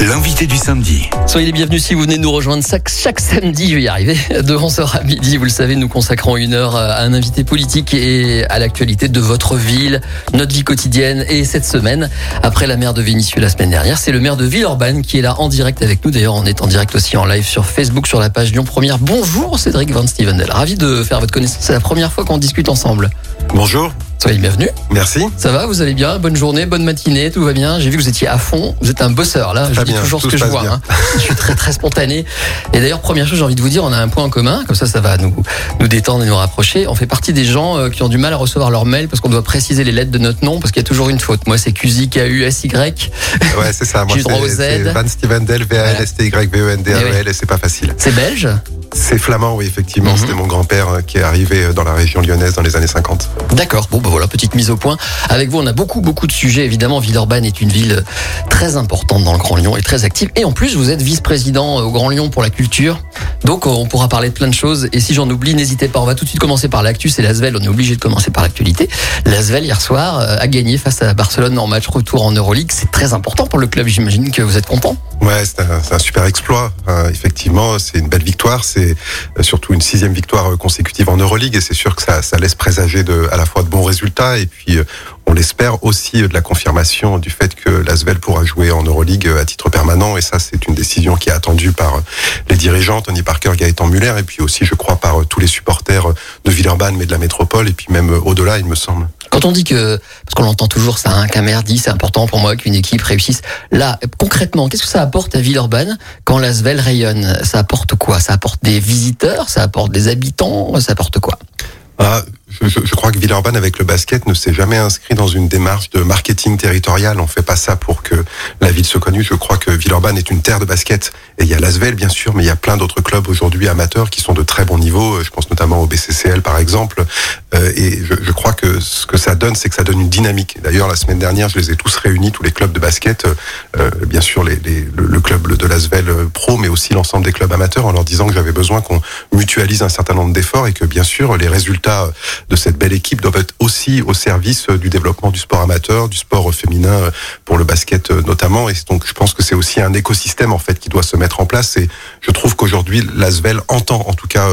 L'invité du samedi. Soyez les bienvenus si vous venez nous rejoindre chaque, chaque samedi, je vais y arriver, de 11h à midi. Vous le savez, nous consacrons une heure à un invité politique et à l'actualité de votre ville, notre vie quotidienne. Et cette semaine, après la maire de Vénissieux la semaine dernière, c'est le maire de Villeurbanne qui est là en direct avec nous. D'ailleurs, on est en direct aussi en live sur Facebook, sur la page Lyon Première. Bonjour Cédric Van Stevendel. Ravi de faire votre connaissance. C'est la première fois qu'on discute ensemble. Bonjour, Soyez les bienvenus. merci. Ça va, vous allez bien? Bonne journée, bonne matinée, tout va bien? J'ai vu que vous étiez à fond. Vous êtes un bosseur là. je dis bien, toujours ce que je vois. hein. Je suis très très spontané. Et d'ailleurs, première chose, j'ai envie de vous dire, on a un point en commun. Comme ça, ça va nous nous détendre et nous rapprocher. On fait partie des gens euh, qui ont du mal à recevoir leur mail parce qu'on doit préciser les lettres de notre nom parce qu'il y a toujours une faute. Moi, c'est QZ, KU, SY. Ouais, c'est ça. Moi, c'est Van Stevendel, V-A-L-S-T-Y-V-E-N-D-A-E-L, et c'est pas facile. C'est belge? C'est flamand, oui, effectivement. Mhm. C'était mon grand-père euh, qui est arrivé euh, dans la région lyonnaise dans les années 50. D'accord. Bon, bah voilà, petite mise au point. Avec vous, on a beaucoup, beaucoup de sujets. Évidemment, Villeurbanne est une ville très importante dans le Grand Lyon et très active. Et en plus, vous êtes vice-président au Grand Lyon pour la culture. Donc, on pourra parler de plein de choses. Et si j'en oublie, n'hésitez pas. On va tout de suite commencer par l'actu. C'est l'Asvel. On est obligé de commencer par l'actualité. L'Asvel, hier soir, euh, a gagné face à Barcelone en match retour en Euroleague. C'est très important pour le club. J'imagine que vous êtes content. Ouais, c'est un, super exploit. effectivement, c'est une belle victoire. C'est euh, surtout une sixième victoire euh, consécutive en Euroleague, et c'est sûr que ça, laisse présager à la fois de bons résultats, et puis euh, on l'espère aussi de la confirmation du fait que l'Asvel pourra jouer en Euroleague à titre permanent. Et ça, c'est une décision qui est attendue par les dirigeants, Tony Parker, Gaëtan Muller, et puis aussi, je crois, par tous les supporters de Villeurbanne, mais de la métropole, et puis même au-delà, il me semble. Quand on dit que, parce qu'on l'entend toujours, ça, un qu'un dit, c'est important pour moi qu'une équipe réussisse. Là, concrètement, qu'est-ce que ça apporte à Villeurbanne quand l'Asvel rayonne? Ça apporte quoi? Ça apporte des visiteurs? Ça apporte des habitants? Ça apporte quoi? Ah, je, je- je crois que Villeurbanne, avec le basket, ne s'est jamais inscrit dans une démarche de marketing territorial. On fait pas ça pour que la ville se connue. Je crois que Villeurbanne est une terre de basket. Et il y a l'Asvel, bien sûr, mais il y a plein d'autres clubs aujourd'hui amateurs qui sont de très bons niveaux. Je pense notamment au BCCL, par exemple. Euh, et je, je crois que ce que ça donne, c'est que ça donne une dynamique. D'ailleurs, la semaine dernière, je les ai tous réunis, tous les clubs de basket. Euh, bien sûr, les, les- le, club de l'Asvel pro, mais aussi l'ensemble des clubs amateurs, en leur disant que j'avais besoin qu'on mutualise un certain nombre d'efforts et que, bien sûr, les résultats de cette belle équipe doivent être aussi au service du développement du sport amateur, du sport féminin euh, pour le basket euh, notamment. Et donc, je pense que c'est aussi un écosystème en fait qui doit se mettre en place. Et je trouve qu'aujourd'hui, l'Asvel entend en tout cas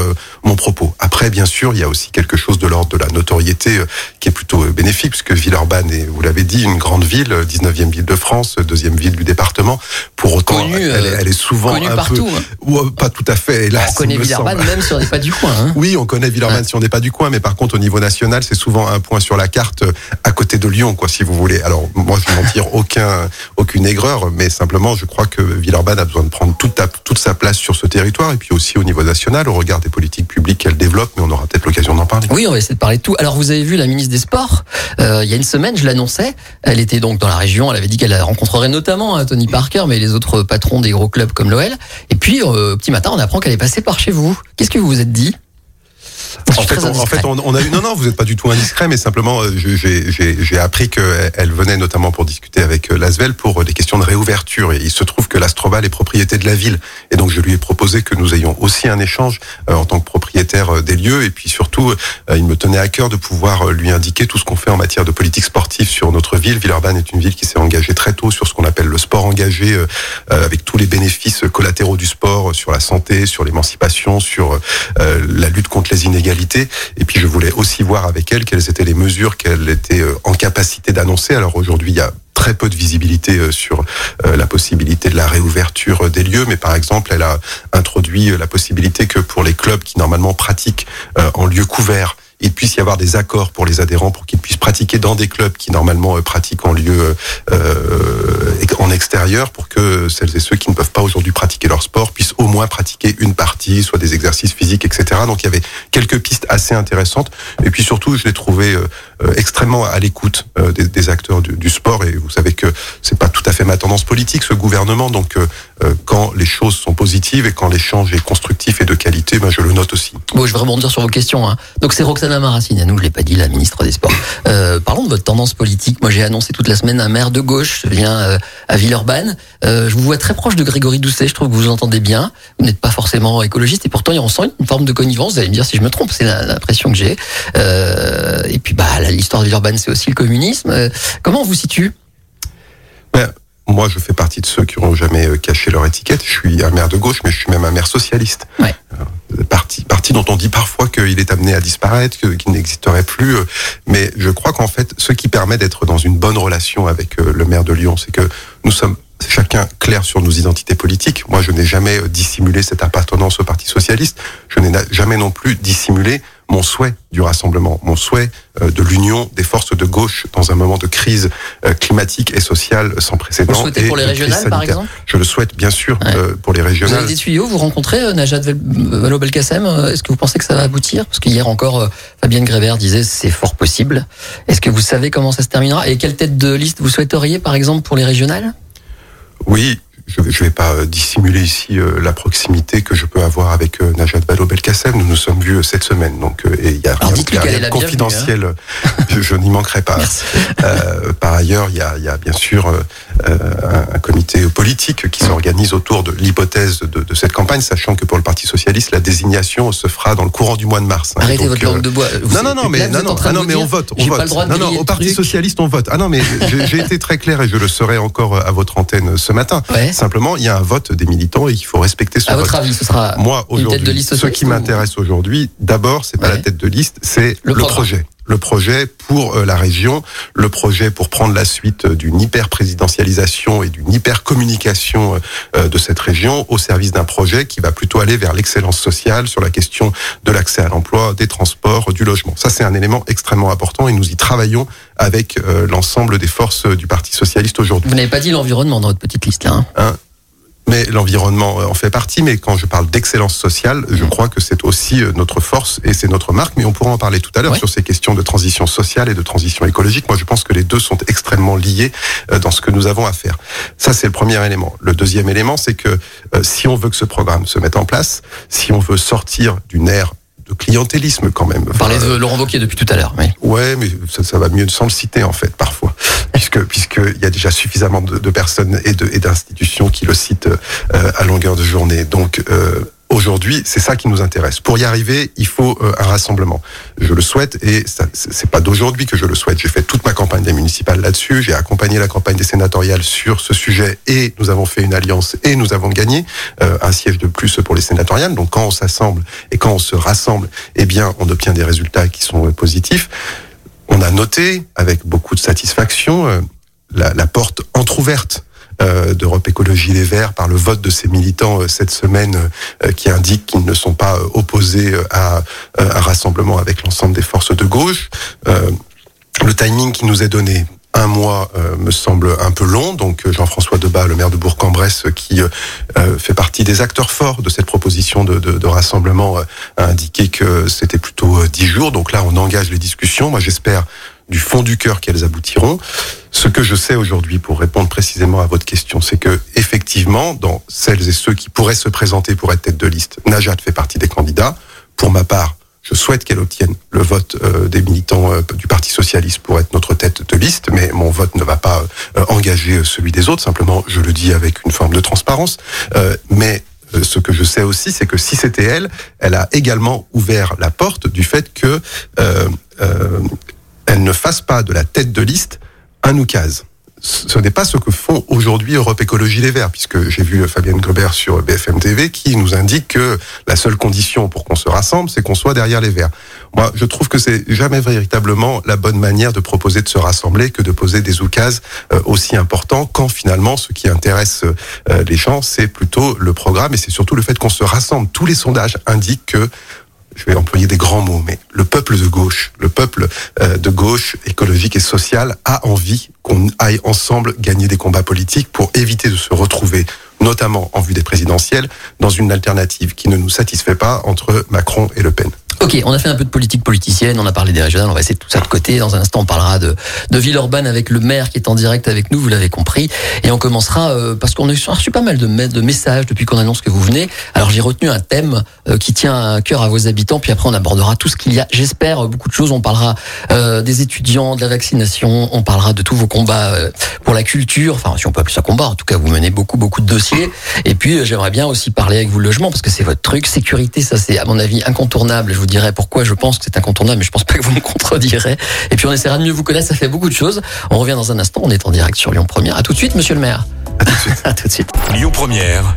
mon propos. Après, bien sûr, il y a aussi quelque chose de l'ordre de la notoriété euh, qui est plutôt euh, bénéfique, puisque Villeurbanne est, vous l'avez dit, une grande ville, euh, 19e ville de France, euh, deuxième ville du département. Pour autant, Connue, elle, est- euh, elle est souvent Connu un partout. peu, hein. ou, euh, pas tout à fait. Hélas, on connaît Villeurbanne même si on n'est pas du coin. Hein. Oui, on connaît Villeurbanne si on n'est pas du coin, mais par contre au niveau national, c'est souvent un point sur la carte euh, à côté de Lyon, quoi, si vous voulez. Alors moi, je ne m'en tire aucun, aucune aigreur, mais simplement, je crois que Villeurbanne a besoin de prendre toute, ta- toute sa place sur ce territoire, et puis aussi au niveau national, au regard des politiques publiques qu'elle développe, mais on aura peut-être l'occasion d'en parler. Oui, on va essayer tout. Alors, vous avez vu la ministre des Sports, euh, il y a une semaine, je l'annonçais, elle était donc dans la région, elle avait dit qu'elle rencontrerait notamment hein, Tony Parker, mais les autres patrons des gros clubs comme l'OL. Et puis, euh, petit matin, on apprend qu'elle est passée par chez vous. Qu'est-ce que vous vous êtes dit? En fait, on, en indiscret. fait, on, on a eu non non, vous n'êtes pas du tout indiscret, mais simplement euh, j'ai appris qu'elle venait notamment pour discuter avec euh, Lasvel pour euh, des questions de réouverture. Et il se trouve que l'Astroval est propriété de la ville, et donc je lui ai proposé que nous ayons aussi un échange euh, en tant que propriétaire euh, des lieux, et puis surtout, euh, il me tenait à cœur de pouvoir euh, lui indiquer tout ce qu'on fait en matière de politique sportive sur notre ville. Villeurbanne est une ville qui s'est engagée très tôt sur ce qu'on appelle le sport engagé, euh, euh, avec tous les bénéfices collatéraux du sport, euh, sur la santé, sur l'émancipation, sur euh, la lutte contre les inégalités. Et puis je voulais aussi voir avec elle quelles étaient les mesures qu'elle était euh, en capacité d'annoncer. Alors aujourd'hui, il y a très peu de visibilité euh, sur euh, la possibilité de la réouverture des lieux, mais par exemple, elle a introduit la possibilité que pour les clubs qui normalement pratiquent en lieu couvert, il puisse y avoir des accords pour les adhérents pour qu'ils puissent pratiquer dans des clubs qui normalement euh, pratiquent en lieu euh, en extérieur pour que celles et ceux qui ne peuvent pas aujourd'hui pratiquer leur sport puissent au moins pratiquer une partie, soit des exercices physiques, etc. Donc il y avait quelques pistes assez intéressantes. Et puis surtout, je l'ai trouvé euh, euh, extrêmement à l'écoute euh, des, acteurs du, sport. Et vous savez que c'est pas tout à fait ma tendance politique, ce gouvernement. Donc euh, euh, quand les choses sont positives et quand l'échange est constructif et de qualité, ben, je le note aussi. Bon, je vais rebondir sur vos questions. hein. Donc, c'est Roxane Roxana Maracineanu, je l'ai pas dit, la ministre des Sports. Euh, parlons de votre tendance politique. Moi, j'ai annoncé toute la semaine un maire de gauche vient euh, à Villeurbanne. Euh, je vous vois très proche de Grégory Doucet. Je trouve que vous vous entendez bien. Vous n'êtes pas forcément écologiste et pourtant, on sent une forme de connivence. Vous allez me dire si je me trompe. C'est l'impression que j'ai. Euh, et puis, bah, l'histoire de Villeurbanne, c'est aussi le communisme. Comment on vous situe? Ben, moi, je fais partie de ceux qui n'auront jamais euh, caché leur étiquette. Je suis un maire de gauche, mais je suis même un maire socialiste. Ouais. Euh, parti, parti dont on dit parfois qu'il est amené à disparaître, qu'il n'existerait plus. euh, Mais je crois qu'en fait, ce qui permet d'être dans une bonne relation avec le maire de Lyon, c'est que nous sommes chacun clair sur nos identités politiques. Moi, je n'ai jamais dissimulé cette appartenance au Parti socialiste. Je n'ai na- jamais non plus dissimulé mon souhait du rassemblement, mon souhait euh, de l'union des forces de gauche dans un moment de crise euh, climatique et sociale sans précédent. Vous le souhaitez et pour les régionales, par exemple? Je le souhaite bien sûr Ouais. euh, pour les Vous avez régionales. des tuyaux, vous rencontrez euh, Najat Val- Vallaud-Belkacem. Est-ce que vous pensez que ça va aboutir? Parce qu'hier encore, Fabienne Grévert disait c'est fort possible. Est-ce que vous savez comment ça se terminera? Et quelle tête de liste vous souhaiteriez, par exemple, pour les régionales? Oui, je ne vais pas euh, dissimuler ici euh, la proximité que je peux avoir avec euh, Najat Vallaud-Belkacem. Nous nous sommes vus euh, cette semaine, donc euh, et il y a Alors, rien, dites-lui il y a qu'elle rien de confidentiel. hein. je je n'y manquerai pas. Euh, par ailleurs, il y a, il y a bien sûr un, un comité politique qui s'organise autour de l'hypothèse de, de cette campagne, sachant que pour le Parti socialiste, la désignation se fera dans le courant du mois de mars. hein. Arrêtez Donc, votre euh, langue de bois. Vous- non, non, non, mais, vous non, non, ah non, mais on vote. On vote. pas le non, non, au Parti truc. Socialiste, on vote. Ah non, mais j'ai été très clair et je le serai encore à votre antenne ce matin. Ouais. Simplement, il y a un vote des militants et il faut respecter ce À vote. votre avis, ce sera Moi, une tête de aujourd'hui, ce qui ou- m'intéresse aujourd'hui, d'abord, c'est pas Ouais. la tête de liste, c'est Le projet. Le projet pour euh, la région, le projet pour prendre la suite euh, d'une hyper-présidentialisation et d'une hyper-communication euh, de cette région au service d'un projet qui va plutôt aller vers l'excellence sociale sur la question de l'accès à l'emploi, des transports, du logement. Ça, c'est un élément extrêmement important et nous y travaillons avec l'ensemble des forces du Parti socialiste aujourd'hui. Vous n'avez pas dit l'environnement dans votre petite liste là. hein? Hein? Mais l'environnement euh, en fait partie. Mais quand je parle d'excellence sociale, je crois que c'est aussi euh, notre force et c'est notre marque. Mais on pourra en parler tout à l'heure sur ces questions de transition sociale et de transition écologique. Moi, je pense que les deux sont extrêmement liés euh, dans ce que nous avons à faire. Ça, c'est le premier élément. Le deuxième élément, c'est que si on veut que ce programme se mette en place, si on veut sortir d'une ère de clientélisme quand même. Vous parlez Enfin, de Laurent Wauquiez depuis tout à l'heure. Oui. Ouais, mais ça, ça va mieux sans le citer en fait parfois, puisque puisque il y a déjà suffisamment de, de personnes et de et d'institutions qui le citent euh, à longueur de journée. Donc euh, aujourd'hui, c'est ça qui nous intéresse. Pour y arriver, il faut euh, un rassemblement. Je le souhaite et c'est pas d'aujourd'hui que je le souhaite. J'ai fait toute ma campagne des municipales là-dessus. J'ai accompagné la campagne des sénatoriales sur ce sujet et nous avons fait une alliance et nous avons gagné euh, un siège de plus pour les sénatoriales. Donc quand on s'assemble et quand on se rassemble, eh bien, on obtient des résultats qui sont euh, positifs. On a noté avec beaucoup de satisfaction euh, la, la porte entr'ouverte d'Europe Écologie Les Verts par le vote de ces militants euh, cette semaine euh, qui indiquent qu'ils ne sont pas euh, opposés euh, à euh, un rassemblement avec l'ensemble des forces de gauche. Euh, le timing qui nous est donné, un mois euh, me semble un peu long. Donc euh, Jean-François Debat, le maire de Bourg-en-Bresse, euh, qui euh, euh, fait partie des acteurs forts de cette proposition de, de, de rassemblement, euh, a indiqué que c'était plutôt euh, dix jours. Donc là, on engage les discussions. Moi, j'espère du fond du cœur qu'elles aboutiront. Ce que je sais aujourd'hui, pour répondre précisément à votre question, c'est que effectivement, dans celles et ceux qui pourraient se présenter pour être tête de liste, Najat fait partie des candidats. Pour ma part, je souhaite qu'elle obtienne le vote euh, des militants euh, du Parti socialiste pour être notre tête de liste, mais mon vote ne va pas euh, engager celui des autres. Simplement, je le dis avec une forme de transparence. Mais ce que je sais aussi, c'est que si c'était elle, elle a également ouvert la porte du fait que elle ne fasse pas de la tête de liste un oukase. Ce n'est pas ce que font aujourd'hui Europe Écologie Les Verts, puisque j'ai vu Fabienne Gobert sur BFM TV qui nous indique que la seule condition pour qu'on se rassemble, c'est qu'on soit derrière les Verts. Moi, je trouve que c'est jamais véritablement la bonne manière de proposer de se rassembler que de poser des oukases euh, aussi importants quand finalement ce qui intéresse euh, les gens, c'est plutôt le programme et c'est surtout le fait qu'on se rassemble. Tous les sondages indiquent que je vais employer des grands mots, mais le peuple de gauche, le peuple euh, de gauche écologique et social a envie qu'on aille ensemble gagner des combats politiques pour éviter de se retrouver, notamment en vue des présidentielles, dans une alternative qui ne nous satisfait pas entre Macron et Le Pen. Ok, on a fait un peu de politique politicienne, on a parlé des régionales, on va essayer de tout ça de côté. Dans un instant, on parlera de, de Villeurbanne avec le maire qui est en direct avec nous, vous l'avez compris. Et on commencera, euh, parce qu'on a reçu pas mal de, de messages depuis qu'on annonce que vous venez. Alors j'ai retenu un thème euh, qui tient à cœur à vos habitants, puis après on abordera tout ce qu'il y a, j'espère, beaucoup de choses. On parlera euh, des étudiants, de la vaccination, on parlera de tous vos combats pour la culture, enfin si on peut appeler ça combat, en tout cas vous menez beaucoup, beaucoup de dossiers. Et puis j'aimerais bien aussi parler avec vous logement, parce que c'est votre truc. Sécurité, ça c'est à mon avis incontournable. Je dirai pourquoi je pense que c'est incontournable, mais je pense pas que vous me contredirez. Et puis on essaiera de mieux vous connaître, ça fait beaucoup de choses. On revient dans un instant, on est en direct sur Lyon Première. À tout de suite, monsieur le maire. À tout de suite. à tout de suite. Lyon Première.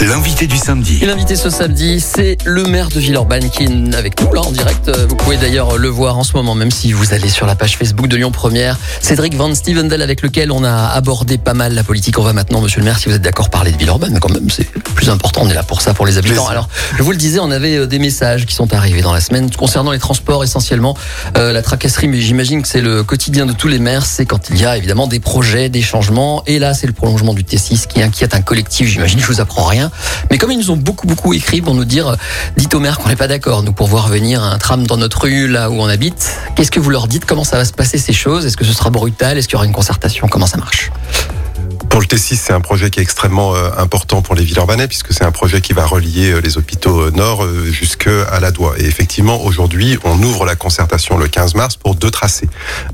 L'invité du samedi. Et l'invité ce samedi, c'est le maire de Villeurbanne qui est avec nous là en direct. Vous pouvez d'ailleurs le voir en ce moment, même si vous allez sur la page Facebook de Lyon Première. Cédric Van Stevendel avec lequel on a abordé pas mal la politique. On va maintenant, monsieur le maire, si vous êtes d'accord, parler de Villeurbanne. Quand même, c'est le plus important. On est là pour ça, pour les habitants. Alors, je vous le disais, on avait euh, des messages qui sont arrivés dans la semaine concernant les transports essentiellement, euh, la tracasserie. Mais j'imagine que c'est le quotidien de tous les maires. C'est quand il y a évidemment des projets, des changements. Et là, c'est le prolongement du T6 qui inquiète un collectif. J'imagine, je vous apprends rien. Mais comme ils nous ont beaucoup, beaucoup écrit pour nous dire, dites au maire qu'on n'est pas d'accord, nous, pour voir venir un tram dans notre rue, là où on habite, qu'est-ce que vous leur dites? Comment ça va se passer ces choses? Est-ce que ce sera brutal? Est-ce qu'il y aura une concertation? Comment ça marche? Pour le T6, c'est un projet qui est extrêmement euh, important pour les villes urbaines puisque c'est un projet qui va relier euh, les hôpitaux euh, nord jusqu'à la Doua. Et effectivement, aujourd'hui, on ouvre la concertation le 15 mars pour deux tracés.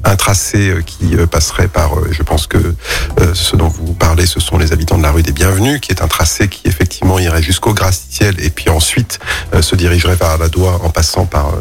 Un tracé qui passerait par, je pense que ce dont vous parlez, ce sont les habitants de la rue des Bienvenus, qui est un tracé qui effectivement irait jusqu'au Graciel et puis ensuite se dirigerait vers la Doua en passant par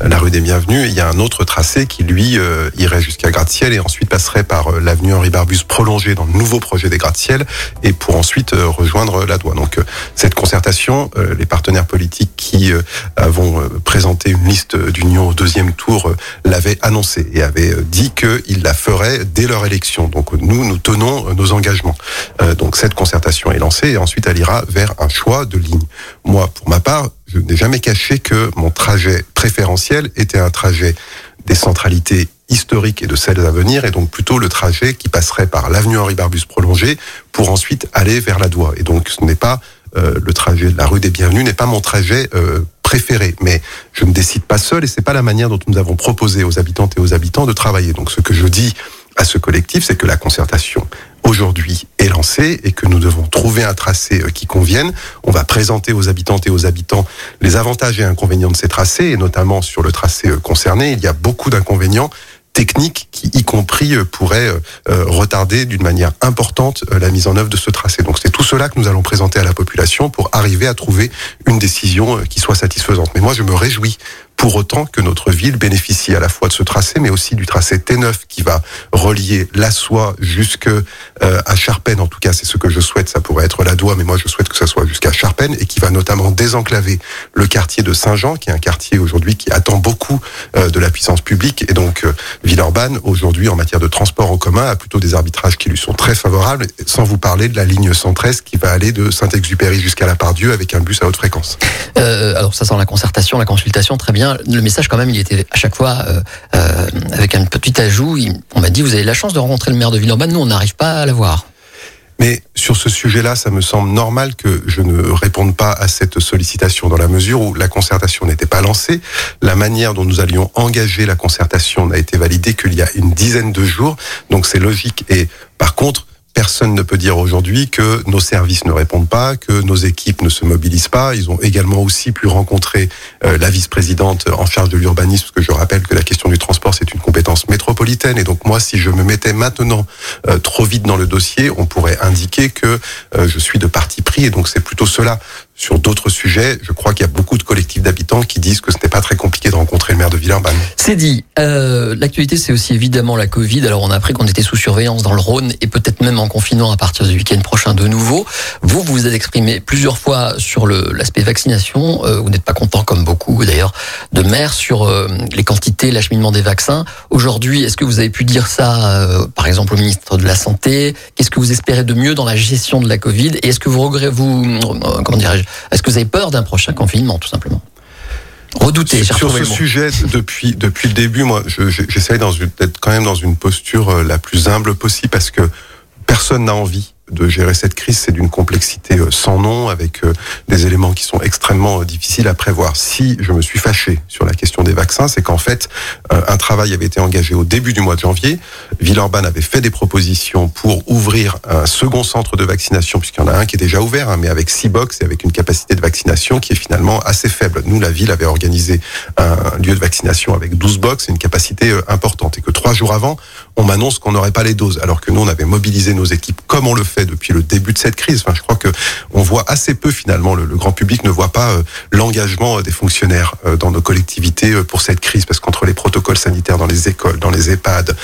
la rue des Bienvenus. il y a un autre tracé qui, lui, irait jusqu'à Gratte-Ciel et ensuite passerait par l'avenue Henri Barbus prolongée dans le nouveau projet des gratte-ciel et pour ensuite euh, rejoindre la Doua. Donc euh, cette concertation, euh, les partenaires politiques qui avons présenté une liste d'union au deuxième tour l'avaient annoncé et avaient dit qu'ils la feraient dès leur élection. Donc nous, nous tenons nos engagements. Donc cette concertation est lancée et ensuite elle ira vers un choix de ligne. Moi, pour ma part, je n'ai jamais caché que mon trajet préférentiel était un trajet des centralités historiques et de celles à venir, et donc plutôt le trajet qui passerait par l'avenue Henri Barbus prolongée pour ensuite aller vers la Doua. Et donc ce n'est pas euh, le trajet de la rue des Bienvenus n'est pas mon trajet euh, préféré, mais je ne décide pas seul et c'est pas la manière dont nous avons proposé aux habitantes et aux habitants de travailler. Donc ce que je dis à ce collectif, c'est que la concertation aujourd'hui est lancée et que nous devons trouver un tracé euh, qui convienne. On va présenter aux habitantes et aux habitants les avantages et inconvénients de ces tracés, et notamment sur le tracé concerné, il y a beaucoup d'inconvénients techniques qui, y compris, euh, pourraient euh, euh, retarder d'une manière importante la mise en œuvre de ce tracé. Donc c'est tout cela que nous allons présenter à la population pour arriver à trouver une décision qui soit satisfaisante. Mais moi, je me réjouis pour autant que notre ville bénéficie à la fois de ce tracé, mais aussi du tracé T9 qui va relier la soie jusque euh, à Charpennes. En tout cas, c'est ce que je souhaite. Ça pourrait être la Doua, mais moi je souhaite que ça soit jusqu'à Charpennes et qui va notamment désenclaver le quartier de Saint-Jean, qui est un quartier aujourd'hui qui attend beaucoup euh, de la puissance publique. Et donc euh, Villeurbanne, aujourd'hui, en matière de transport en commun, a plutôt des arbitrages qui lui sont très favorables, sans vous parler de la ligne 113 qui va aller de Saint-Exupéry jusqu'à la Pardieu avec un bus à haute fréquence. alors ça sent la concertation, la consultation, très bien le message quand même, il était à chaque fois euh, euh, avec un petit ajout. on m'a dit, vous avez la chance de rencontrer le maire de Villeurbanne, nous on n'arrive pas à l'avoir. Mais sur ce sujet-là, ça me semble normal que je ne réponde pas à cette sollicitation dans la mesure où la concertation n'était pas lancée. La manière dont nous allions engager la concertation n'a été validée qu'il y a une dizaine de jours. Donc c'est logique. Et par contre, Personne ne peut dire aujourd'hui que nos services ne répondent pas, que nos équipes ne se mobilisent pas. Ils ont également aussi pu rencontrer euh, la vice-présidente en charge de l'urbanisme, parce que je rappelle que la question du transport, c'est une compétence métropolitaine. Et donc moi, si je me mettais maintenant euh, trop vite dans le dossier, on pourrait indiquer que euh, je suis de parti pris. Et donc c'est plutôt cela sur d'autres sujets, je crois qu'il y a beaucoup de collectifs d'habitants qui disent que ce n'est pas très compliqué de rencontrer le maire de Villeurbanne. C'est dit. Euh, L'actualité, c'est aussi évidemment la Covid. Alors, on a appris qu'on était sous surveillance dans le Rhône et peut-être même en confinement à partir du week-end prochain de nouveau. Vous, vous vous êtes exprimé plusieurs fois sur l'aspect vaccination. Euh, vous n'êtes pas content, comme beaucoup d'ailleurs, de maires sur euh, les quantités, l'acheminement des vaccins. Aujourd'hui, est-ce que vous avez pu dire ça, euh, par exemple, au ministre de la Santé? Qu'est-ce que vous espérez de mieux dans la gestion de la Covid? Et est-ce que vous regrettez, vous, euh, comment dirais-je, est-ce que vous avez peur d'un prochain confinement, tout simplement Redouter. Sur, ce sujet, depuis depuis le début, moi, j'essaie d'être quand même dans une posture euh, la plus humble possible parce que personne n'a envie de gérer cette crise, c'est d'une complexité euh, sans nom, avec euh, des éléments qui sont extrêmement euh, difficiles à prévoir. Si je me suis fâché sur la question des vaccins, c'est qu'en fait, un travail avait été engagé au début du mois de janvier. Villeurbanne avait fait des propositions pour ouvrir un second centre de vaccination, puisqu'il y en a un qui est déjà ouvert, hein, mais avec six box et avec une capacité de vaccination qui est finalement assez faible. Nous, la ville avait organisé un lieu de vaccination avec 12 box et une capacité importante. Et que trois jours avant, on m'annonce qu'on n'aurait pas les doses, alors que nous, on avait mobilisé nos équipes comme on le fait depuis le début de cette crise. Enfin, je crois que on voit assez peu finalement, le, grand public ne voit pas euh, l'engagement euh, des fonctionnaires euh, dans nos collectivités pour cette crise, parce qu'entre les protocoles sanitaires dans les écoles, dans les EHPAD,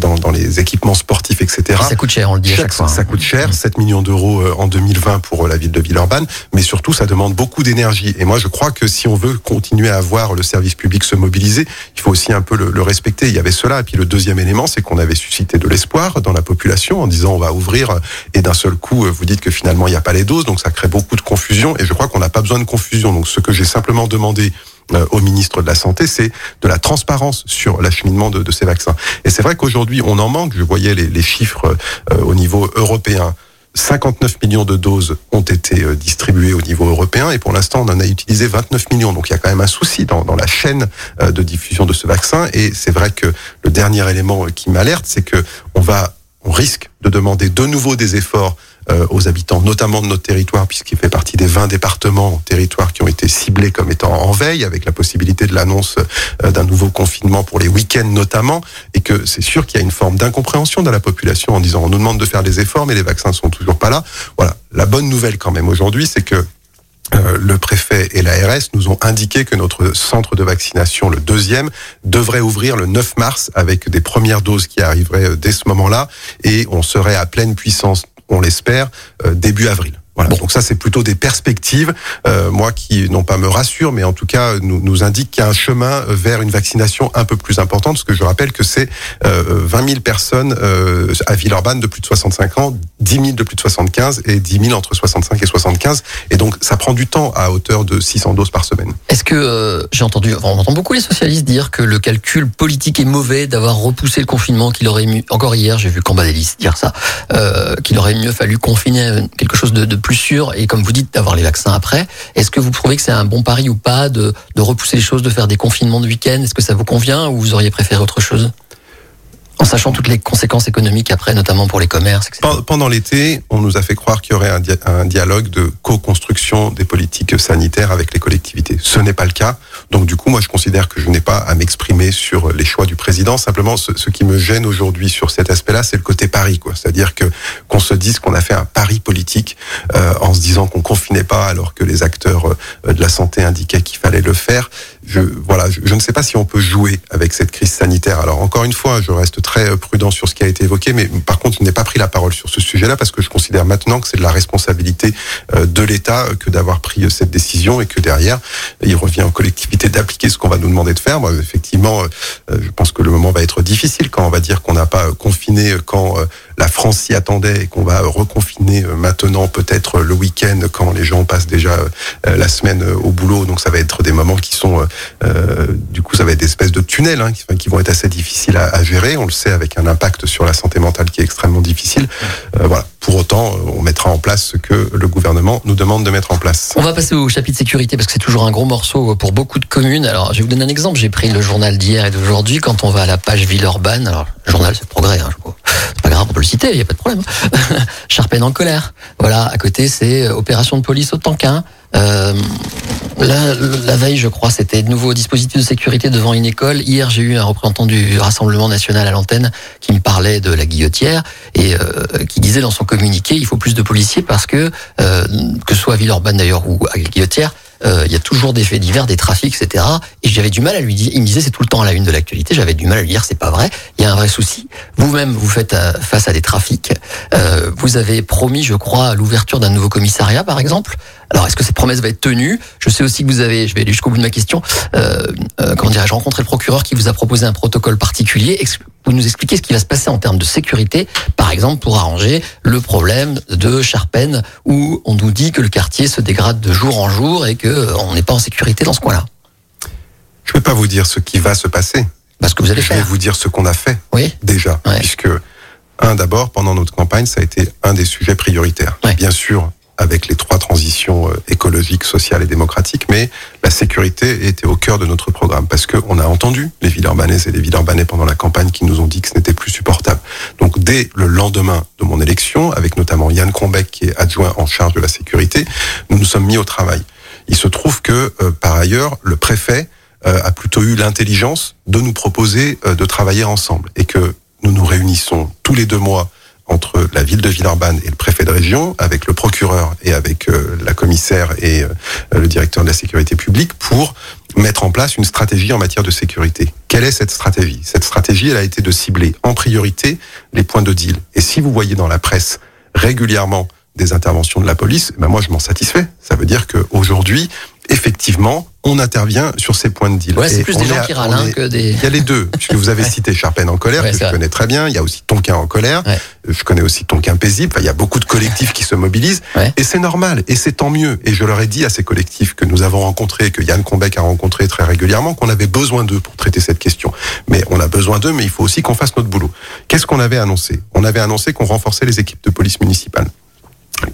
dans, dans les équipements sportifs, etc. Ça coûte cher, on le dit à chaque fois. Ça coûte cher, 7 millions d'euros en 2020 pour la ville de Villeurbanne, mais surtout ça demande beaucoup d'énergie. Et moi, je crois que si on veut continuer à voir le service public se mobiliser, il faut aussi un peu le, le respecter. Il y avait cela, et puis le deuxième élément, c'est qu'on avait suscité de l'espoir dans la population en disant on va ouvrir et d'un seul coup vous dites que finalement il n'y a pas les doses, donc ça crée beaucoup de confusion et je crois qu'on n'a pas besoin de confusion. Donc ce que j'ai simplement demandé euh, au ministre de la Santé, c'est de la transparence sur l'acheminement de, ces vaccins. Et c'est vrai qu'aujourd'hui, on en manque. Je voyais les, chiffres euh, au niveau européen. 59 millions de doses ont été euh, distribuées au niveau européen et pour l'instant on en a utilisé 29 millions. Donc il y a quand même un souci dans, dans la chaîne de diffusion de ce vaccin et c'est vrai que le dernier élément qui m'alerte, c'est que on va on risque de demander de nouveau des efforts euh, aux habitants, notamment de notre territoire, puisqu'il fait partie des 20 départements, territoires qui ont été ciblés comme étant en veille, avec la possibilité de l'annonce euh, d'un nouveau confinement pour les week-ends notamment, et que c'est sûr qu'il y a une forme d'incompréhension dans la population en disant on nous demande de faire des efforts, mais les vaccins sont toujours pas là. Voilà. La bonne nouvelle quand même aujourd'hui, c'est que euh, le préfet et l'ARS nous ont indiqué que notre centre de vaccination, le deuxième, devrait ouvrir le 9 mars avec des premières doses qui arriveraient euh, dès ce moment-là et on serait à pleine puissance, on l'espère, euh, début avril. Voilà. Donc ça, c'est plutôt des perspectives, euh, moi qui non pas me rassure, mais en tout cas nous, nous indique qu'il y a un chemin vers une vaccination un peu plus importante, parce que je rappelle que c'est euh, 20 000 personnes euh, à Villeurbanne de plus de 65 ans, 10 000 de plus de 75 et 10 000 entre 65 et 75, et donc ça prend du temps à hauteur de 600 doses par semaine. Est-ce que euh, j'ai entendu, on entend beaucoup les socialistes dire que le calcul politique est mauvais d'avoir repoussé le confinement, qu'il aurait mieux, encore hier j'ai vu Cambadélis dire ça, euh, qu'il aurait mieux fallu confiner quelque chose de, de plus sûr et comme vous dites d'avoir les vaccins après. Est-ce que vous trouvez que c'est un bon pari ou pas de, de repousser les choses, de faire des confinements de week-end? Est-ce que ça vous convient ou vous auriez préféré autre chose? En sachant toutes les conséquences économiques après, notamment pour les commerces, etc. Pendant l'été, on nous a fait croire qu'il y aurait un, un dialogue de co-construction des politiques sanitaires avec les collectivités. Ce n'est pas le cas. Donc du coup, moi, je considère que je n'ai pas à m'exprimer sur les choix du président. Simplement, ce, qui me gêne aujourd'hui sur cet aspect-là, c'est le côté pari, quoi. C'est-à-dire que qu'on se dise qu'on a fait un pari politique euh, en se disant qu'on confinait pas alors que les acteurs euh, de la santé indiquaient qu'il fallait le faire. Je voilà, je, ne sais pas si on peut jouer avec cette crise sanitaire. Alors encore une fois, je reste très euh, prudent sur ce qui a été évoqué, mais par contre, je n'ai pas pris la parole sur ce sujet-là parce que je considère maintenant que c'est de la responsabilité euh, de l'État que d'avoir pris cette décision et que derrière, il revient aux collectivités d'appliquer ce qu'on va nous demander de faire. Effectivement, euh, je pense que le moment va être difficile quand on va dire qu'on n'a pas confiné quand la France s'y attendait et qu'on va reconfiner maintenant peut-être le week-end quand les gens passent déjà la semaine au boulot. Donc ça va être des moments qui sont, du coup, ça va être des espèces de tunnels hein, qui, vont être assez difficiles à, gérer. On le sait avec un impact sur la santé mentale qui est extrêmement difficile. Euh, voilà. Pour autant, on mettra en place ce que le gouvernement nous demande de mettre en place. On va passer au chapitre sécurité parce que c'est toujours un gros morceau pour beaucoup de communes. Alors, je vais vous donner un exemple. J'ai pris le journal d'hier et d'aujourd'hui. Quand on va à la page Villeurbanne, alors le journal c'est progrès, hein, c'est pas grave, citer, il n'y a pas de problème. Charpennes en colère. Voilà, à côté c'est opération de police au Tanquin. Euh, la, la, veille, je crois, c'était de nouveaux dispositifs de sécurité devant une école. Hier, j'ai eu un représentant du Rassemblement national à l'antenne qui me parlait de la guillotière et euh, qui disait dans son communiqué il faut plus de policiers parce que, euh, que ce soit à Villeurbanne d'ailleurs ou à Guillotière, euh, il y a toujours des faits divers, des trafics, etc. Et j'avais du mal à lui dire, il me disait c'est tout le temps à la une de l'actualité, j'avais du mal à lui dire c'est pas vrai, il y a un vrai souci. Vous-même, vous faites euh, face à des trafics. Euh, vous avez promis, je crois, l'ouverture d'un nouveau commissariat, par exemple. Alors, est-ce que cette promesse va être tenue? Je sais aussi que vous avez, je vais aller jusqu'au bout de ma question, euh, euh, comment dirais-je, rencontré le procureur qui vous a proposé un protocole particulier. Vous nous expliquez ce qui va se passer en termes de sécurité, par exemple, pour arranger le problème de Charpennes, où on nous dit que le quartier se dégrade de jour en jour et que euh, on n'est pas en sécurité dans ce coin-là. Je ne vais pas vous dire ce qui va se passer. Parce que vous allez je faire. vais vous dire ce qu'on a fait oui. déjà, Ouais. puisque Un, d'abord, pendant notre campagne, ça a été un des sujets prioritaires. Ouais. Bien sûr, avec les trois transitions euh, écologiques, sociales et démocratiques, mais la sécurité était au cœur de notre programme parce qu'on a entendu les Villeurbanaises et les Villeurbanais pendant la campagne qui nous ont dit que ce n'était plus supportable. Donc dès le lendemain de mon élection, avec notamment Yann Combec qui est adjoint en charge de la sécurité, nous nous sommes mis au travail. Il se trouve que euh, par ailleurs, le préfet euh, a plutôt eu l'intelligence de nous proposer de travailler ensemble et que nous nous réunissons tous les deux mois entre la ville de Villeurbanne et le préfet de région, avec le procureur et avec euh, la commissaire et euh, le directeur de la sécurité publique pour mettre en place une stratégie en matière de sécurité. Quelle est cette stratégie? Cette stratégie, elle a été de cibler en priorité les points de deal. Et si vous voyez dans la presse régulièrement des interventions de la police, ben moi je m'en satisfais. Ça veut dire qu'aujourd'hui, effectivement, on intervient sur ces points de deal. Ouais, c'est plus des gens à- qui râlent hein, que des. il y a les deux, puisque vous avez cité Charpennes en colère, Ouais, que c'est je vrai. connais très bien. Il y a aussi Tonkin en colère. Ouais. Je connais aussi Tonkin paisible. Enfin, il y a beaucoup de collectifs qui se mobilisent. Et c'est normal. Et c'est tant mieux. Et je leur ai dit à ces collectifs que nous avons rencontrés, que Yann Combec a rencontrés très régulièrement, qu'on avait besoin d'eux pour traiter cette question. Mais on a besoin d'eux, mais il faut aussi qu'on fasse notre boulot. Qu'est-ce qu'on avait annoncé? On avait annoncé qu'on renforçait les équipes de police municipale.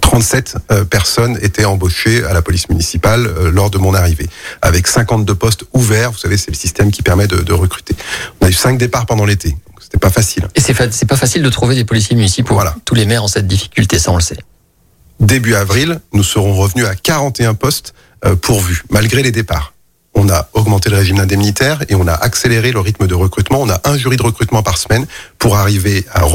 37 euh, personnes étaient embauchées à la police municipale euh, lors de mon arrivée, avec 52 postes ouverts. Vous savez, c'est le système qui permet de, de recruter. On a eu cinq départs pendant l'été, donc c'était pas facile. Et c'est fa- pas facile de trouver des policiers municipaux. Voilà. Tous les maires ont cette difficulté, ça on le sait. Début avril, nous serons revenus à 41 postes euh, pourvus, malgré les départs. On a augmenté le régime indemnitaire et on a accéléré le rythme de recrutement. On a un jury de recrutement par semaine pour arriver à,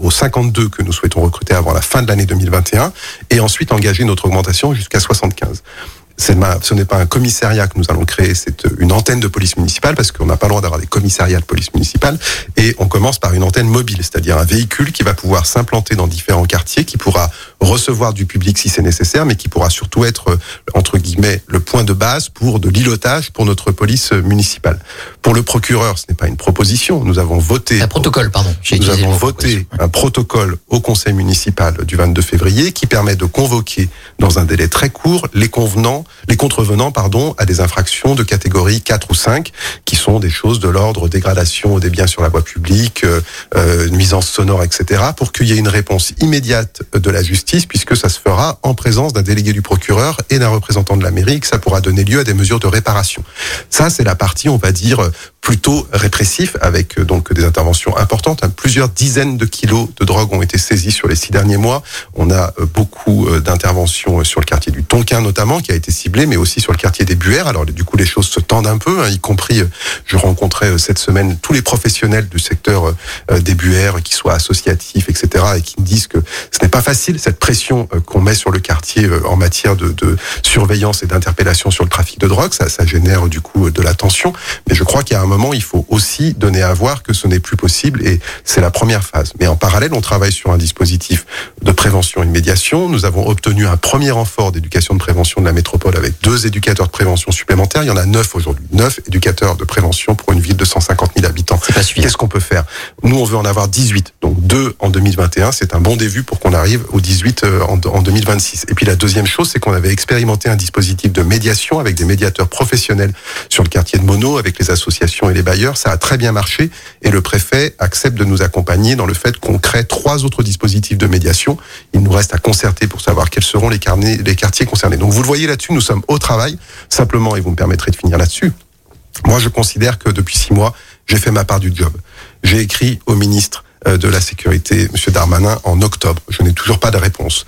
aux 52 que nous souhaitons recruter avant la fin de l'année 2021 et ensuite engager notre augmentation jusqu'à 75. Ce n'est pas un commissariat que nous allons créer, c'est une antenne de police municipale parce qu'on n'a pas le droit d'avoir des commissariats de police municipale et on commence par une antenne mobile, c'est-à-dire un véhicule qui va pouvoir s'implanter dans différents quartiers, qui pourra recevoir du public si c'est nécessaire, mais qui pourra surtout être euh, entre guillemets le point de base pour de l'îlotage pour notre police euh, municipale. Pour le procureur, ce n'est pas une proposition, nous avons voté Un protocole, pardon. Nous avons voté un protocole au conseil municipal du 22 février qui permet de convoquer dans un délai très court les convenants, les contrevenants, pardon, à des infractions de catégorie 4 ou 5 qui sont des choses de l'ordre dégradation des biens sur la voie publique, euh, euh, nuisance sonore, etc. pour qu'il y ait une réponse immédiate de la justice puisque ça se fera en présence d'un délégué du procureur et d'un représentant de la mairie que ça pourra donner lieu à des mesures de réparation. Ça, c'est la partie, on va dire, plutôt répressif avec euh, donc des interventions importantes. Hein. Plusieurs dizaines de kilos de drogue ont été saisis sur les six derniers mois. On a euh, beaucoup d'interventions sur le quartier du Tonkin notamment qui a été ciblé, mais aussi sur le quartier des Buères. Alors du coup les choses se tendent un peu, hein, y compris euh, je rencontrais euh, cette semaine tous les professionnels du secteur euh, des Buères, qui soient associatifs, etc., et qui me disent que ce n'est pas facile cette pression qu'on met sur le quartier en matière de, surveillance et d'interpellation sur le trafic de drogue. Ça, ça génère du coup de la tension. Mais je crois a un moment, il faut aussi donner à voir que ce n'est plus possible et c'est la première phase. Mais en parallèle, on travaille sur un dispositif de prévention et de médiation. Nous avons obtenu un premier renfort d'éducation de prévention de la métropole avec deux éducateurs de prévention supplémentaires. Il y en a neuf aujourd'hui. Neuf éducateurs de prévention pour une ville de 150 000 habitants. Qu'est-ce qu'on peut faire? Nous, on veut en avoir 18. Donc deux en 2021, c'est un bon début pour qu'on arrive aux 18 euh, en, en 2026. Et puis la deuxième chose, c'est qu'on avait expérimenté un dispositif de médiation avec des médiateurs professionnels sur le quartier de Mono, avec les associations et les bailleurs. Ça a très bien marché et le préfet accepte de nous accompagner dans le fait qu'on crée trois autres dispositifs de médiation. Il nous reste à concerter pour savoir quels seront les, carnets, les quartiers concernés. Donc vous le voyez là-dessus, nous sommes au travail. Simplement, et vous me permettrez de finir là-dessus, moi, je considère que depuis six mois, j'ai fait ma part du job. J'ai écrit au ministre euh, de la Sécurité, M. Darmanin, en octobre. Je n'ai toujours pas de réponse.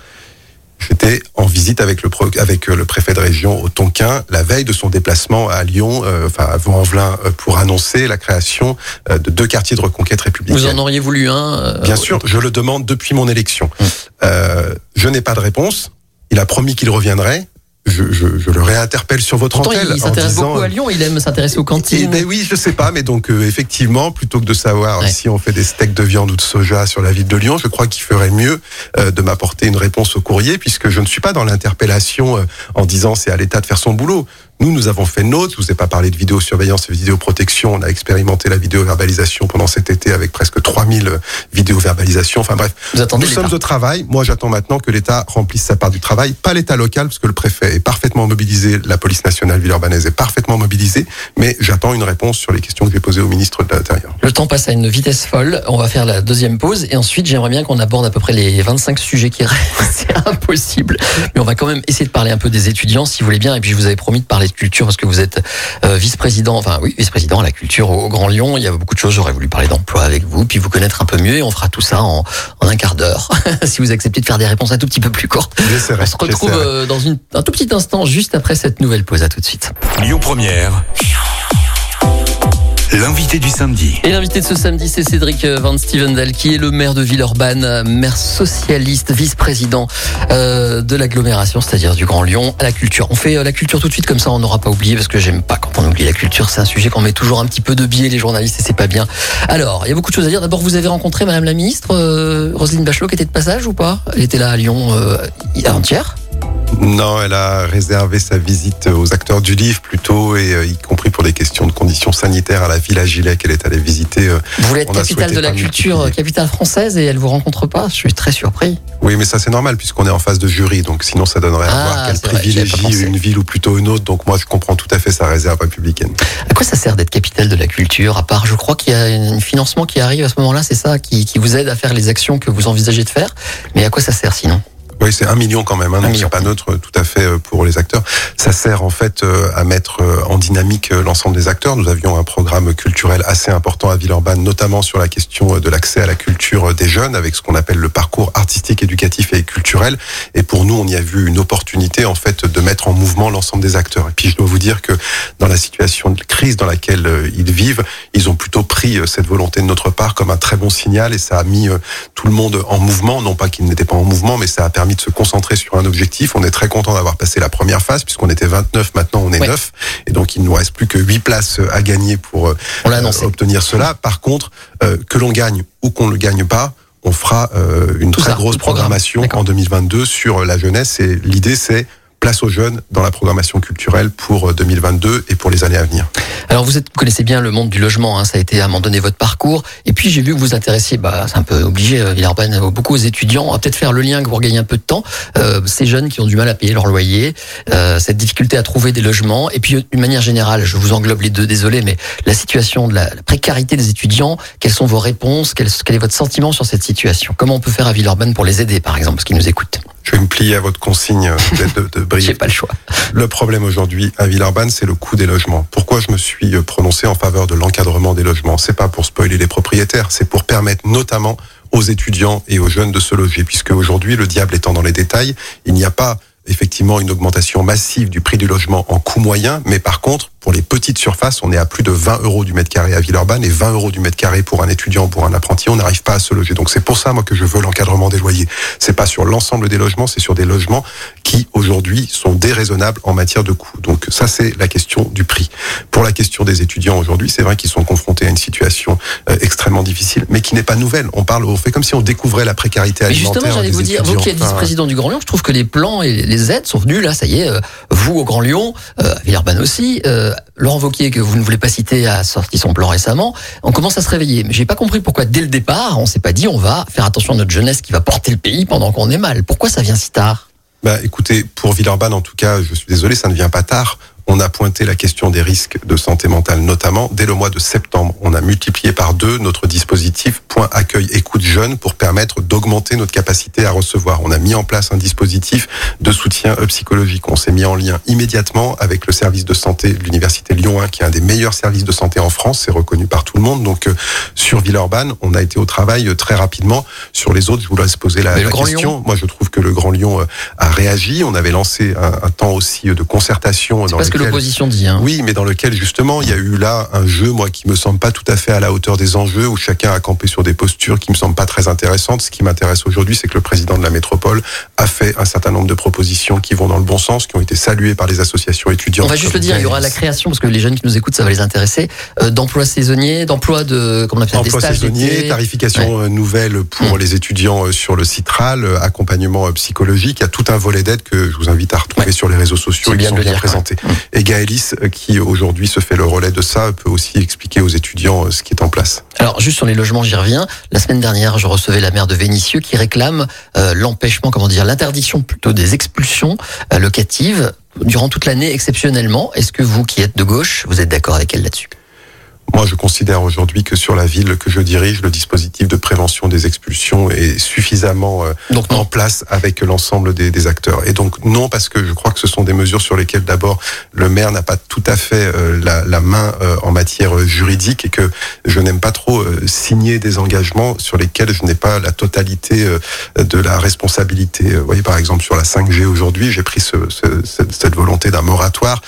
J'étais en visite avec le, avec euh, le préfet de région au Tonkin la veille de son déplacement à Lyon, euh, enfin à Vaux-en-Velin, pour annoncer la création de deux quartiers de reconquête républicaine. Vous en auriez voulu un euh, Bien sûr, je le demande depuis mon élection. Euh, je n'ai pas de réponse. Il a promis qu'il reviendrait. Je, je, je le réinterpelle sur votre Pourtant, antenne il s'intéresse beaucoup à Lyon, il aime s'intéresser aux Eh cantines. ben oui, je sais pas, mais donc euh, effectivement, plutôt que de savoir Ouais. si on fait des steaks de viande ou de soja sur la ville de Lyon, je crois qu'il ferait mieux euh, de m'apporter une réponse au courrier, puisque je ne suis pas dans l'interpellation euh, en disant c'est à l'État de faire son boulot. Nous, nous avons fait nôtre. Je vous ai pas parlé de vidéosurveillance et vidéoprotection. On a expérimenté la vidéoverbalisation pendant cet été avec presque 3000 vidéoverbalisations. Enfin bref, Vous attendez nous sommes au travail. Moi, j'attends maintenant que l'État remplisse sa part du travail. Pas l'État local, parce que le préfet est parfaitement mobilisé. La police nationale villeurbanaise est parfaitement mobilisée. Mais j'attends une réponse sur les questions que j'ai posées au ministre de l'Intérieur. Le temps passe à une vitesse folle. On va faire la deuxième pause et ensuite j'aimerais bien qu'on aborde à peu près les 25 sujets qui restent. C'est impossible. Mais on va quand même essayer de parler un peu des étudiants si vous voulez bien. Et puis je vous avais promis de parler de culture parce que vous êtes euh, vice-président, enfin oui, vice-président à la culture au, au Grand Lyon. Il y a beaucoup de choses. J'aurais voulu parler d'emploi avec vous, puis vous connaître un peu mieux et on fera tout ça en, en un quart d'heure. si vous acceptez de faire des réponses un tout petit peu plus courtes. On se retrouve euh, dans une, un tout petit instant juste après cette nouvelle pause. À tout de suite. Lyon Première. L'invité du samedi. Et l'invité de ce samedi, c'est Cédric euh, Van Stevendal, qui est le maire de Villeurbanne, euh, maire socialiste, vice-président euh, de l'agglomération, c'est-à-dire du Grand Lyon, à la culture. On fait la culture tout de suite, comme ça on n'aura pas oublié, parce que j'aime pas quand on oublie la culture. C'est un sujet qu'on met toujours un petit peu de biais, les journalistes, et c'est pas bien. Alors, il y a beaucoup de choses à dire. D'abord, vous avez rencontré Madame la ministre, Roselyne Bachelot, qui était de passage ou pas? Elle était là à Lyon avant-hier. Non, elle a réservé sa visite aux acteurs du livre plutôt, et euh, y compris pour des questions de conditions sanitaires à la Villa Gilet qu'elle est allée visiter. euh. Vous voulez être capitale de la culture, multiplier. capitale française, et elle vous rencontre pas Je suis très surpris. Oui, mais ça c'est normal puisqu'on est en phase de jury, donc sinon ça donnerait Ah, à voir qu'elle vrai, privilégie une ville ou plutôt une autre. Donc moi je comprends tout à fait sa réserve républicaine. À quoi ça sert d'être capitale de la culture À part, je crois qu'il y a un financement qui arrive à ce moment-là, c'est ça, qui, qui vous aide à faire les actions que vous envisagez de faire. Mais à quoi ça sert sinon? Oui, c'est un million quand même, hein, donc c'est pas neutre euh, tout à fait euh, pour les acteurs. Ça sert en fait euh, à mettre en dynamique l'ensemble des acteurs. Nous avions un programme culturel assez important à Villeurbanne, notamment sur la question de l'accès à la culture des jeunes, avec ce qu'on appelle le parcours artistique, éducatif et culturel. Et pour nous, on y a vu une opportunité en fait de mettre en mouvement l'ensemble des acteurs. Et puis je dois vous dire que dans la situation de crise dans laquelle ils vivent, ils ont plutôt pris cette volonté de notre part comme un très bon signal et ça a mis tout le monde en mouvement. Non pas qu'ils n'étaient pas en mouvement, mais ça a permis de se concentrer sur un objectif. On est très content d'avoir passé la première phase puisqu'on était 29, maintenant on est Ouais. 9 et donc il ne nous reste plus que 8 places euh, à gagner pour euh, annoncé. obtenir cela. Par contre, euh, que l'on gagne ou qu'on ne le gagne pas, on fera euh, une Tout très ça, grosse programmation en 2022 sur la jeunesse et l'idée c'est place aux jeunes dans la programmation culturelle pour euh, 2022 et pour les années à venir. Alors vous, êtes, vous connaissez bien le monde du logement, hein, ça a été à un moment donné votre parcours. Et puis j'ai vu que vous intéressiez, bah, c'est un peu obligé, euh, Villeurbanne, euh, beaucoup aux étudiants. On peut-être faire le lien que vous regagnez un peu de temps. Euh, ces jeunes qui ont du mal à payer leur loyer, euh, cette difficulté à trouver des logements. Et puis d'une manière générale, je vous englobe les deux, désolé, mais la situation de la, la précarité des étudiants, quelles sont vos réponses? Quel, quel est votre sentiment sur cette situation? Comment on peut faire à Villeurbanne pour les aider, par exemple, parce qu'ils nous écoutent? Je vais me plier à votre consigne euh, d'être de, de J'ai pas le choix. Le problème aujourd'hui à Villeurbanne, c'est le coût des logements. Pourquoi je me suis euh, prononcé en faveur de l'encadrement des logements? C'est pas pour spoiler les propriétaires, c'est pour permettre notamment aux étudiants et aux jeunes de se loger, puisque aujourd'hui, le diable étant dans les détails, il n'y a pas effectivement une augmentation massive du prix du logement en coût moyen, mais par contre, pour les petites surfaces, on est à plus de 20 euros du mètre carré à Villeurbanne et 20 euros du mètre carré pour un étudiant, pour un apprenti, on n'arrive pas à se loger. Donc c'est pour ça, moi, que je veux l'encadrement des loyers. C'est pas sur l'ensemble des logements, c'est sur des logements qui, aujourd'hui, sont déraisonnables en matière de coût. Donc ça, c'est la question du prix. Pour la question des étudiants aujourd'hui, c'est vrai qu'ils sont confrontés à une situation euh, extrêmement difficile, mais qui n'est pas nouvelle. On parle, on fait comme si on découvrait la précarité Mais alimentaire. justement, j'allais vous dire, vous qui êtes vice-président du Grand Lyon, je trouve que les plans et les aides sont venus là, ça y est, euh, vous au Grand Lyon, euh, à Villeurbanne aussi, euh, Laurent Wauquiez, que vous ne voulez pas citer, a sorti son plan récemment, on commence à se réveiller. Mais j'ai pas compris pourquoi dès le départ, on s'est pas dit on va faire attention à notre jeunesse qui va porter le pays pendant qu'on est mal. Pourquoi ça vient si tard? Bah, écoutez, pour Villeurbanne, en tout cas, je suis désolé, ça ne vient pas tard. On a pointé la question des risques de santé mentale, notamment dès le mois de septembre. On a multiplié par deux notre dispositif Point Accueil Écoute Jeune pour permettre d'augmenter notre capacité à recevoir. On a mis en place un dispositif de soutien euh, psychologique. On s'est mis en lien immédiatement avec le service de santé de l'Université Lyon 1, qui est un des meilleurs services de santé en France. C'est reconnu par tout le monde. Donc, euh, sur Villeurbanne, on a été au travail euh, très rapidement. Sur les autres, je vous laisse poser la, question. Moi, je trouve que le Grand Lyon a réagi. On avait lancé un, un temps aussi de concertation. Dans ce que l'opposition dit. Hein. oui, mais dans lequel justement il y a eu là un jeu, moi, qui me semble pas tout à fait à la hauteur des enjeux, où chacun a campé sur des postures qui me semblent pas très intéressantes. Ce qui m'intéresse aujourd'hui, c'est que le président de la métropole a fait un certain nombre de propositions qui vont dans le bon sens, qui ont été saluées par les associations étudiantes. On va juste le dire, il y aura la création, parce que les jeunes qui nous écoutent, ça va les intéresser, euh, d'emplois saisonniers, d'emplois de, comment on appelle ça, des Emploi stages saisonnier, d'été. tarification euh, nouvelle pour Mm. les étudiants euh, sur le Citral, accompagnement psychologique. Il y a tout un volet d'aide que je vous invite à retrouver Ouais. sur les réseaux sociaux qui bien sont bien présentés. ouais. Et Gaëlis, qui aujourd'hui se fait le relais de ça, peut aussi expliquer aux étudiants ce qui est en place. Alors juste sur les logements, j'y reviens. La semaine dernière, je recevais la maire de Vénissieux qui réclame l'empêchement, comment dire, l'interdiction plutôt des expulsions locatives durant toute l'année exceptionnellement. Est-ce que vous qui êtes de gauche, vous êtes d'accord avec elle là-dessus? Moi, je considère aujourd'hui que sur la ville que je dirige, le dispositif de prévention des expulsions est suffisamment euh, donc, en place avec l'ensemble des, des, acteurs. Et donc non, parce que je crois que ce sont des mesures sur lesquelles d'abord le maire n'a pas tout à fait euh, la, la, main euh, en matière juridique et que je n'aime pas trop signer des engagements sur lesquels je n'ai pas la totalité de la responsabilité. Vous voyez, par exemple, sur la 5G aujourd'hui, j'ai pris ce, ce, cette volonté d'un moratoire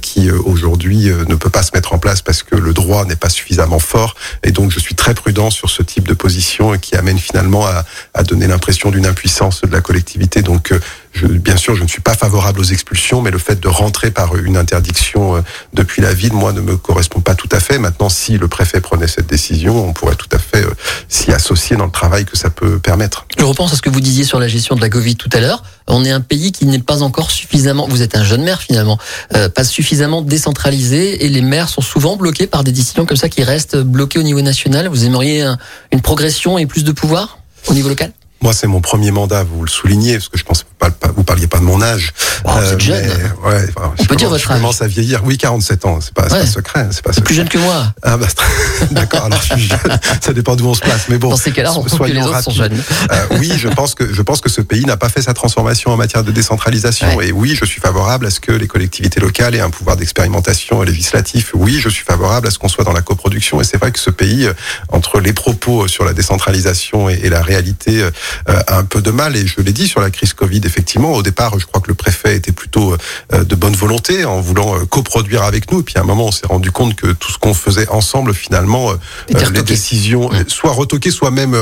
qui aujourd'hui ne peut pas se mettre en place parce que le droit n'est pas suffisamment fort. Et donc, je suis très prudent sur ce type de position qui amène finalement à, à donner l'impression d'une impuissance de la collectivité. Donc, euh, je, bien sûr, je ne suis pas favorable aux expulsions, mais le fait de rentrer par une interdiction euh, depuis la ville, moi, ne me correspond pas tout à fait. Maintenant, si le préfet prenait cette décision, on pourrait tout à fait euh, s'y associer dans le travail que ça peut permettre. Je repense à ce que vous disiez sur la gestion de la Covid tout à l'heure. On est un pays qui n'est pas encore suffisamment, vous êtes un jeune maire finalement, euh, pas suffisamment décentralisé et les maires sont souvent bloqués par des décisions comme ça qui restent bloquées au niveau national. Vous aimeriez une progression et plus de pouvoir au niveau local? Moi, c'est mon premier mandat, vous le soulignez, parce que je pense pas, vous parliez pas de mon âge. Oh, vous êtes jeune. ouais, On peut dire votre je commence à vieillir. Oui, 47 ans, c'est pas, pas secret. C'est pas secret. plus jeune que moi. Ah bah, d'accord. alors je suis jeune. Ça dépend d'où on se place, mais bon. Dans ces cas-là, on que les autres sont jeunes. Euh, oui, je pense que je pense que ce pays n'a pas fait sa transformation en matière de décentralisation. Et oui, je suis favorable à ce que les collectivités locales aient un pouvoir d'expérimentation législatif. Oui, je suis favorable à ce qu'on soit dans la coproduction. Et c'est vrai que ce pays, euh, entre les propos sur la décentralisation et, et la réalité, euh, a un peu de mal. Et je l'ai dit sur la crise Covid, effectivement, au départ, je crois que le préfet était plutôt euh, de bonne volonté en voulant euh, coproduire avec nous. Et puis à un moment, on s'est rendu compte que tout ce qu'on faisait ensemble, finalement, euh, les décisions, mmh. soit retoquées, soit même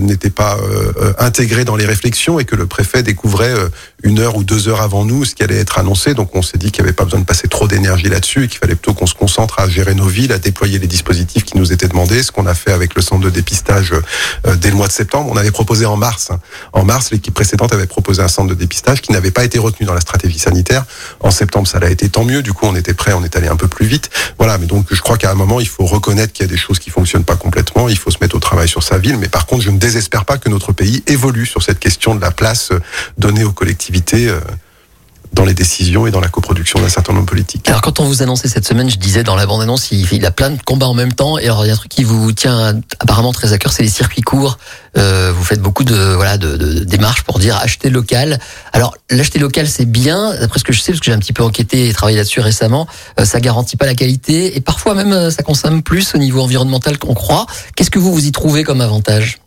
n'étaient pas intégrées dans les réflexions et que le préfet découvrait une heure ou deux heures avant nous ce qui allait être annoncé. Donc on s'est dit qu'il n'y avait pas besoin de passer trop d'énergie là-dessus et qu'il fallait plutôt qu'on se concentre à gérer nos villes, à déployer les dispositifs qui nous étaient demandés. Ce qu'on a fait avec le centre de dépistage dès le mois de septembre. On avait proposé en mars. Hein. En mars, l'équipe précédente avait proposé un centre de dépistage qui n'avait pas été retenu dans la stratégie sanitaire. En septembre, ça l'a été tant mieux. Du coup, on était prêt, on est allé un peu plus vite. Voilà, mais donc je crois qu'à un moment, il faut reconnaître qu'il y a des choses qui fonctionnent pas complètement. Il faut se mettre au travail sur sa ville. Mais par contre, je ne désespère pas que notre pays évolue sur cette question de la place donnée aux collectivités. Euh, dans les décisions et dans la coproduction d'un certain nombre politiques. Alors quand on vous annonçait cette semaine, je disais dans la bande-annonce, il, il, a plein de combats en même temps. Et alors il y a un truc qui vous tient apparemment très à cœur, c'est les circuits courts. Euh, vous faites beaucoup de voilà de, de, démarches pour dire acheter local. Alors l'acheter local c'est bien, d'après ce que je sais, parce que j'ai un petit peu enquêté et travaillé là-dessus récemment. Euh, ça garantit pas la qualité et parfois même euh, ça consomme plus au niveau environnemental qu'on croit. Qu'est-ce que vous vous y trouvez comme avantage?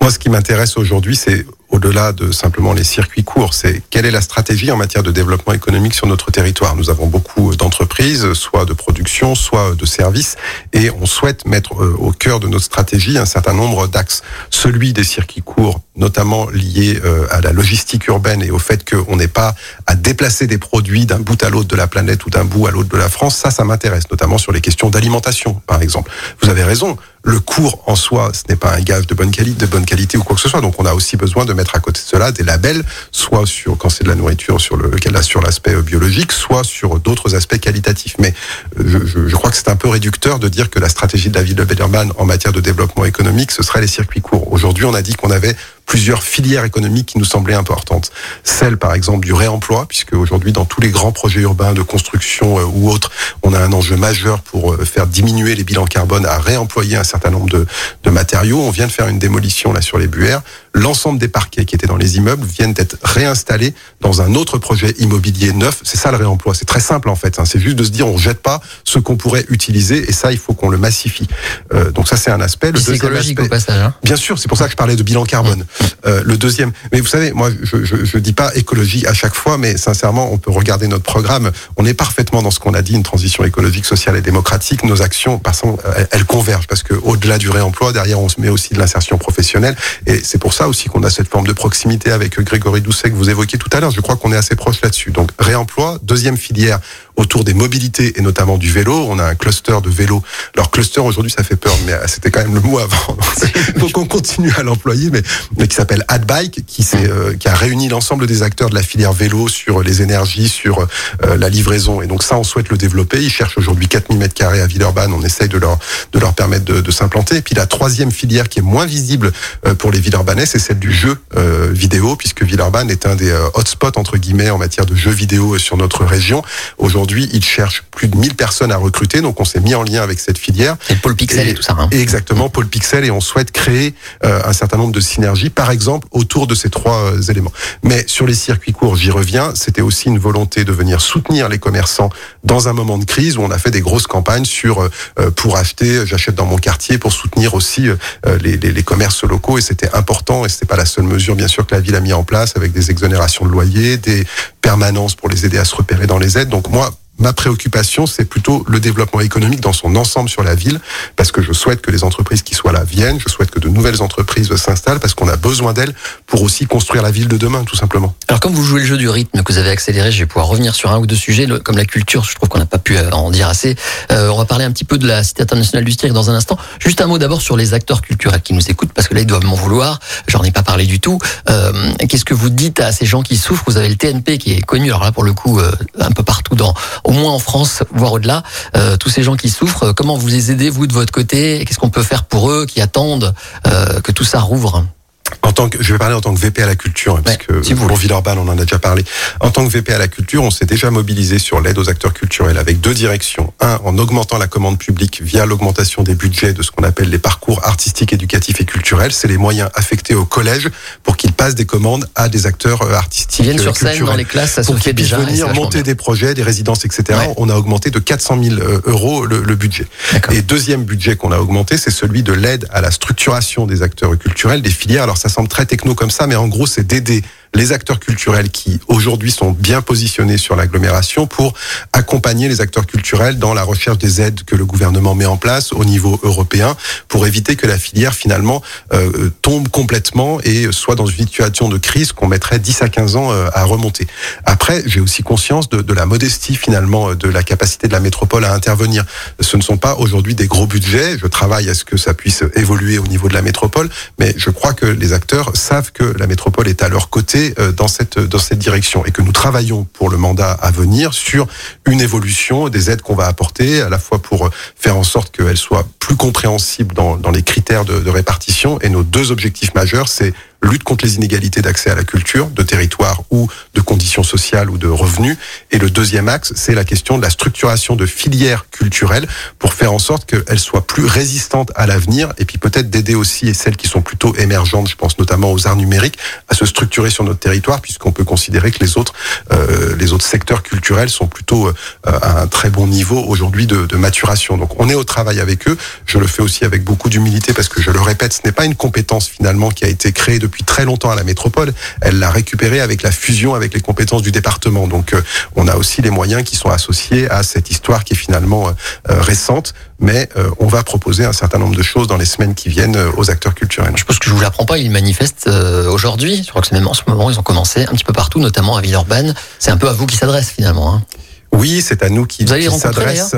Moi, ce qui m'intéresse aujourd'hui, c'est au-delà de simplement les circuits courts, c'est quelle est la stratégie en matière de développement économique sur notre territoire? Nous avons beaucoup d'entreprises, soit de production, soit de services, et on souhaite mettre euh, au cœur de notre stratégie un certain nombre d'axes. Celui des circuits courts, notamment lié euh, à la logistique urbaine et au fait qu'on n'ait pas à déplacer des produits d'un bout à l'autre de la planète ou d'un bout à l'autre de la France, ça, ça m'intéresse, notamment sur les questions d'alimentation, par exemple. Vous avez raison, le cours en soi, ce n'est pas un gage de bonne qualité, de bonne qualité ou quoi que ce soit. Donc, on a aussi besoin de mettre à côté de cela des labels, soit sur quand c'est de la nourriture, sur le sur l'aspect biologique, soit sur d'autres aspects qualitatifs. Mais euh, je, je, crois que c'est un peu réducteur de dire que la stratégie de la ville de Bellerman en matière de développement économique, ce serait les circuits courts. Aujourd'hui, on a dit qu'on avait plusieurs filières économiques qui nous semblaient importantes. Celle, par exemple, du réemploi, puisque aujourd'hui, dans tous les grands projets urbains de construction euh, ou autres, on a un enjeu majeur pour euh, faire diminuer les bilans carbone à réemployer un certain nombre de, de matériaux. On vient de faire une démolition là sur les buères. L'ensemble des parquets qui étaient dans les immeubles viennent d'être réinstallés dans un autre projet immobilier neuf. C'est ça le réemploi. C'est très simple en fait. Hein. C'est juste de se dire on jette pas ce qu'on pourrait utiliser et ça il faut qu'on le massifie. Euh, donc ça c'est un aspect. Le c'est écologique aspect, au passage. Hein. Bien sûr, c'est pour ça que je parlais de bilan carbone. Euh, le deuxième, mais vous savez, moi, je, je, je, dis pas écologie à chaque fois, mais sincèrement, on peut regarder notre programme. On est parfaitement dans ce qu'on a dit, une transition écologique, sociale et démocratique. Nos actions, par elles, elles convergent parce que au-delà du réemploi, derrière, on se met aussi de l'insertion professionnelle, et c'est pour ça aussi qu'on a cette forme de proximité avec Grégory Doucet que vous évoquiez tout à l'heure. Je crois qu'on est assez proche là-dessus. Donc réemploi, deuxième filière autour des mobilités et notamment du vélo. On a un cluster de vélo. Alors cluster aujourd'hui ça fait peur, mais c'était quand même le mot avant. faut qu'on continue à l'employer, mais, mais qui s'appelle AdBike, qui, euh, qui a réuni l'ensemble des acteurs de la filière vélo sur les énergies, sur euh, la livraison. Et donc ça, on souhaite le développer. Ils cherchent aujourd'hui 4000 mètres carrés à Villeurbanne. On essaye de leur de leur permettre de, de s'implanter. Et puis la troisième filière qui est moins visible euh, pour les Villeurbanais, c'est celle du jeu vidéo, puisque Villeurbanne est un des hotspots entre guillemets en matière de jeux vidéo sur notre région. Aujourd'hui, ils cherchent plus de 1000 personnes à recruter. Donc on s'est mis en lien avec cette filière. Et Paul Pixel et, tout ça. Hein. Exactement, Paul Pixel. Et on souhaite créer un certain nombre de synergies, par exemple, autour de ces trois éléments. Mais sur les circuits courts, j'y reviens, c'était aussi une volonté de venir soutenir les commerçants dans un moment de crise où on a fait des grosses campagnes sur euh, pour acheter, j'achète dans mon quartier, pour soutenir aussi euh, les, les, les commerces locaux. Et c'était important, et c'était pas la seule mesure, bien sûr, que la ville a mis en place avec des exonérations de loyer, des permanences pour les aider à se repérer dans les aides. Donc moi, ma préoccupation, c'est plutôt le développement économique dans son ensemble sur la ville, parce que je souhaite que les entreprises qui soient là viennent, je souhaite que de nouvelles entreprises s'installent, parce qu'on a besoin d'elles pour aussi construire la ville de demain, tout simplement. Alors, comme vous jouez le jeu du rythme, que vous avez accéléré, je vais pouvoir revenir sur un ou deux sujets, comme la culture, je trouve qu'on n'a pas pu euh, en dire assez. Euh, on va parler un petit peu de la Cité internationale du cirque dans un instant. Juste un mot d'abord sur les acteurs culturels qui nous écoutent, parce que là, ils doivent m'en vouloir. J'en ai pas parlé du tout. Euh, Qu'est-ce que vous dites à ces gens qui souffrent? Vous avez le TNP qui est connu, alors là, pour le coup, euh, un peu partout, dans, au moins en France, voire au-delà, euh, tous ces gens qui souffrent, comment vous les aidez, vous, de votre côté? Qu'est-ce qu'on peut faire pour eux qui attendent euh, que tout ça rouvre? En tant que, je vais parler en tant que VP à la culture, parce que si vous pour Villeurbanne, on en a déjà parlé. En tant que VP à la culture, on s'est déjà mobilisé sur l'aide aux acteurs culturels avec deux directions. Un, en augmentant la commande publique via l'augmentation des budgets de ce qu'on appelle les parcours artistiques, éducatifs et culturels. C'est les moyens affectés au collège pour qu'ils passent des commandes à des acteurs euh, artistiques. Ils viennent sur culturels. scène dans les classes, ça pour se fait qu'ils puissent déjà. venir monter des projets, des résidences, etc. Ouais. On a augmenté de 400 000 euros le, le budget. Et deuxième budget qu'on a augmenté, c'est celui de l'aide à la structuration des acteurs culturels, des filières. Alors ça semble très techno comme ça, mais en gros, c'est d'aider les acteurs culturels qui aujourd'hui sont bien positionnés sur l'agglomération pour accompagner les acteurs culturels dans la recherche des aides que le gouvernement met en place au niveau européen pour éviter que la filière finalement euh, tombe complètement et soit dans une situation de crise qu'on mettrait 10 à 15 ans euh, à remonter. Après, j'ai aussi conscience de, de la modestie finalement de la capacité de la métropole à intervenir. Ce ne sont pas aujourd'hui des gros budgets. Je travaille à ce que ça puisse évoluer au niveau de la métropole, mais je crois que les acteurs savent que la métropole est à leur côté euh, dans cette dans cette direction et que nous travaillons pour le mandat à venir sur une évolution des aides qu'on va apporter, à la fois pour faire en sorte qu'elles soient plus compréhensibles dans, dans les critères de, de répartition. Et nos deux objectifs majeurs, c'est lutte contre les inégalités d'accès à la culture, de territoire ou de conditions sociales ou de revenus. Et le deuxième axe, c'est la question de la structuration de filières culturelles pour faire en sorte qu'elles soient plus résistantes à l'avenir et puis peut-être d'aider aussi celles qui sont plutôt émergentes, je pense notamment aux arts numériques, à se structurer sur notre territoire puisqu'on peut considérer que les autres, euh, les autres secteurs culturels sont plutôt euh, à un très bon niveau aujourd'hui de, de maturation. Donc on est au travail avec eux. Je le fais aussi avec beaucoup d'humilité parce que je le répète, ce n'est pas une compétence finalement qui a été créée depuis très longtemps à la métropole. Elle l'a récupérée avec la fusion avec les compétences du département. Donc euh, on a aussi les moyens qui sont associés à cette histoire qui est finalement euh, euh, récente, mais on va proposer un certain nombre de choses dans les semaines qui viennent aux acteurs culturels. Je pense que je vous l'apprends pas, ils manifestent aujourd'hui. Je crois que c'est même en ce moment, ils ont commencé un petit peu partout, notamment à Villeurbanne. C'est un peu à vous qui s'adresse finalement. Hein. Oui, c'est à nous qui, qui s'adresse.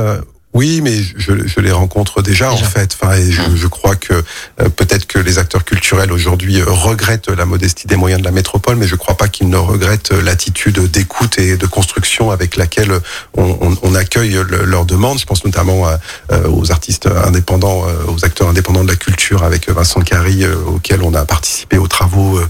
Oui, mais je, je les rencontre déjà, Déjà. en fait. Enfin, et je, je crois que euh, peut-être que les acteurs culturels aujourd'hui euh, regrettent la modestie des moyens de la métropole, mais je crois pas qu'ils ne regrettent euh, l'attitude d'écoute et de construction avec laquelle on, on, on accueille le- leurs demandes. Je pense notamment à, euh, aux artistes indépendants, euh, aux acteurs indépendants de la culture avec Vincent Carry, euh, auquel on a participé aux travaux, euh,